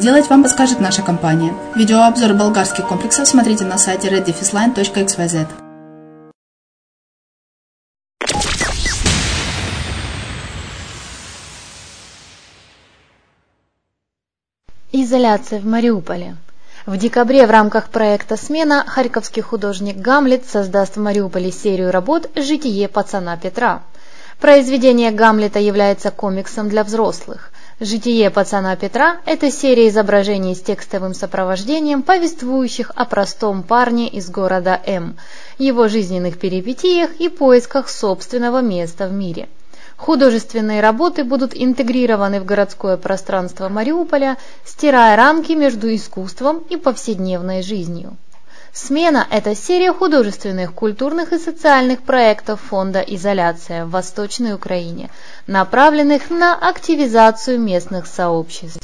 сделать, вам подскажет наша компания. Видеообзор болгарских комплексов смотрите на сайте reddefisline.xyz. Изоляция в Мариуполе. В декабре в рамках проекта «Смена» харьковский художник Гамлет создаст в Мариуполе серию работ «Житие пацана Петра». Произведение Гамлета является комиксом для взрослых. «Житие пацана Петра» – это серия изображений с текстовым сопровождением, повествующих о простом парне из города М, его жизненных перипетиях и поисках собственного места в мире – Художественные работы будут интегрированы в городское пространство Мариуполя, стирая рамки между искусством и повседневной жизнью. «Смена» – это серия художественных, культурных и социальных проектов Фонда «Изоляция» в Восточной Украине, направленных на активизацию местных сообществ.